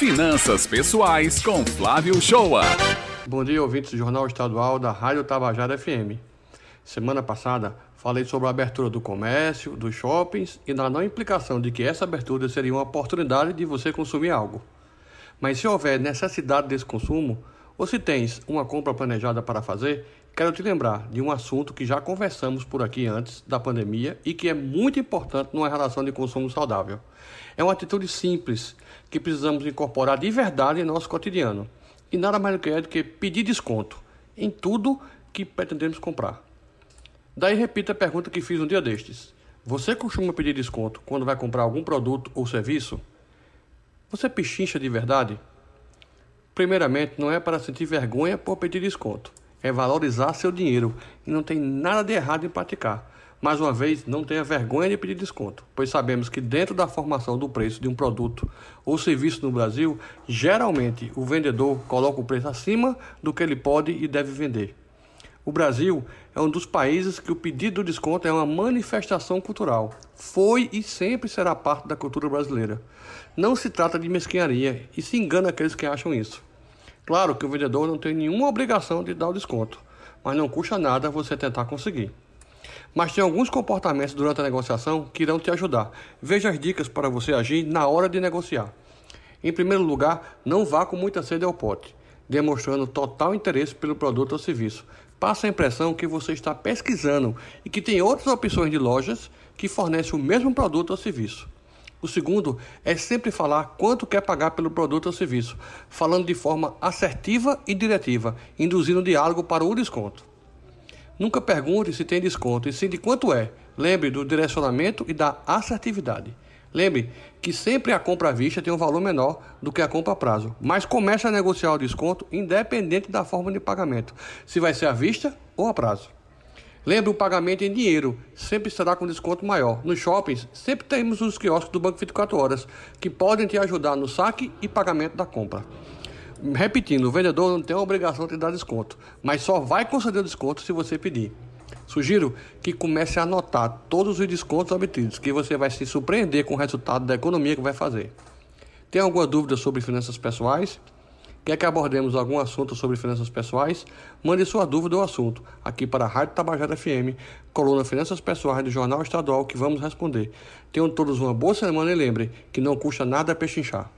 Finanças Pessoais com Flávio Shoa. Bom dia, ouvintes do Jornal Estadual da Rádio Tabajara FM. Semana passada falei sobre a abertura do comércio, dos shoppings e da não implicação de que essa abertura seria uma oportunidade de você consumir algo. Mas se houver necessidade desse consumo, ou se tens uma compra planejada para fazer, quero te lembrar de um assunto que já conversamos por aqui antes da pandemia e que é muito importante numa relação de consumo saudável. É uma atitude simples que precisamos incorporar de verdade em nosso cotidiano. E nada mais do que é do que pedir desconto em tudo que pretendemos comprar. Daí repita a pergunta que fiz um dia destes. Você costuma pedir desconto quando vai comprar algum produto ou serviço? Você pichincha de verdade? Primeiramente, não é para sentir vergonha por pedir desconto é valorizar seu dinheiro e não tem nada de errado em praticar. Mais uma vez, não tenha vergonha de pedir desconto, pois sabemos que dentro da formação do preço de um produto ou serviço no Brasil, geralmente o vendedor coloca o preço acima do que ele pode e deve vender. O Brasil é um dos países que o pedido de desconto é uma manifestação cultural. Foi e sempre será parte da cultura brasileira. Não se trata de mesquinharia e se engana aqueles que acham isso. Claro que o vendedor não tem nenhuma obrigação de dar o desconto, mas não custa nada você tentar conseguir. Mas tem alguns comportamentos durante a negociação que irão te ajudar. Veja as dicas para você agir na hora de negociar. Em primeiro lugar, não vá com muita sede ao pote, demonstrando total interesse pelo produto ou serviço. Passa a impressão que você está pesquisando e que tem outras opções de lojas que fornecem o mesmo produto ou serviço. O segundo é sempre falar quanto quer pagar pelo produto ou serviço, falando de forma assertiva e diretiva, induzindo diálogo para o desconto. Nunca pergunte se tem desconto e sim de quanto é. Lembre do direcionamento e da assertividade. Lembre que sempre a compra à vista tem um valor menor do que a compra a prazo, mas comece a negociar o desconto independente da forma de pagamento, se vai ser à vista ou a prazo. Lembre, o pagamento em dinheiro sempre será com desconto maior. Nos shoppings, sempre temos os quiosques do Banco 24 Horas, que podem te ajudar no saque e pagamento da compra. Repetindo, o vendedor não tem a obrigação de dar desconto, mas só vai conceder desconto se você pedir. Sugiro que comece a anotar todos os descontos obtidos, que você vai se surpreender com o resultado da economia que vai fazer. Tem alguma dúvida sobre finanças pessoais? Quer que abordemos algum assunto sobre finanças pessoais? Mande sua dúvida ou assunto aqui para a Rádio Tabajara FM, coluna Finanças Pessoais do Jornal Estadual, que vamos responder. Tenham todos uma boa semana e lembre que não custa nada pechinchar.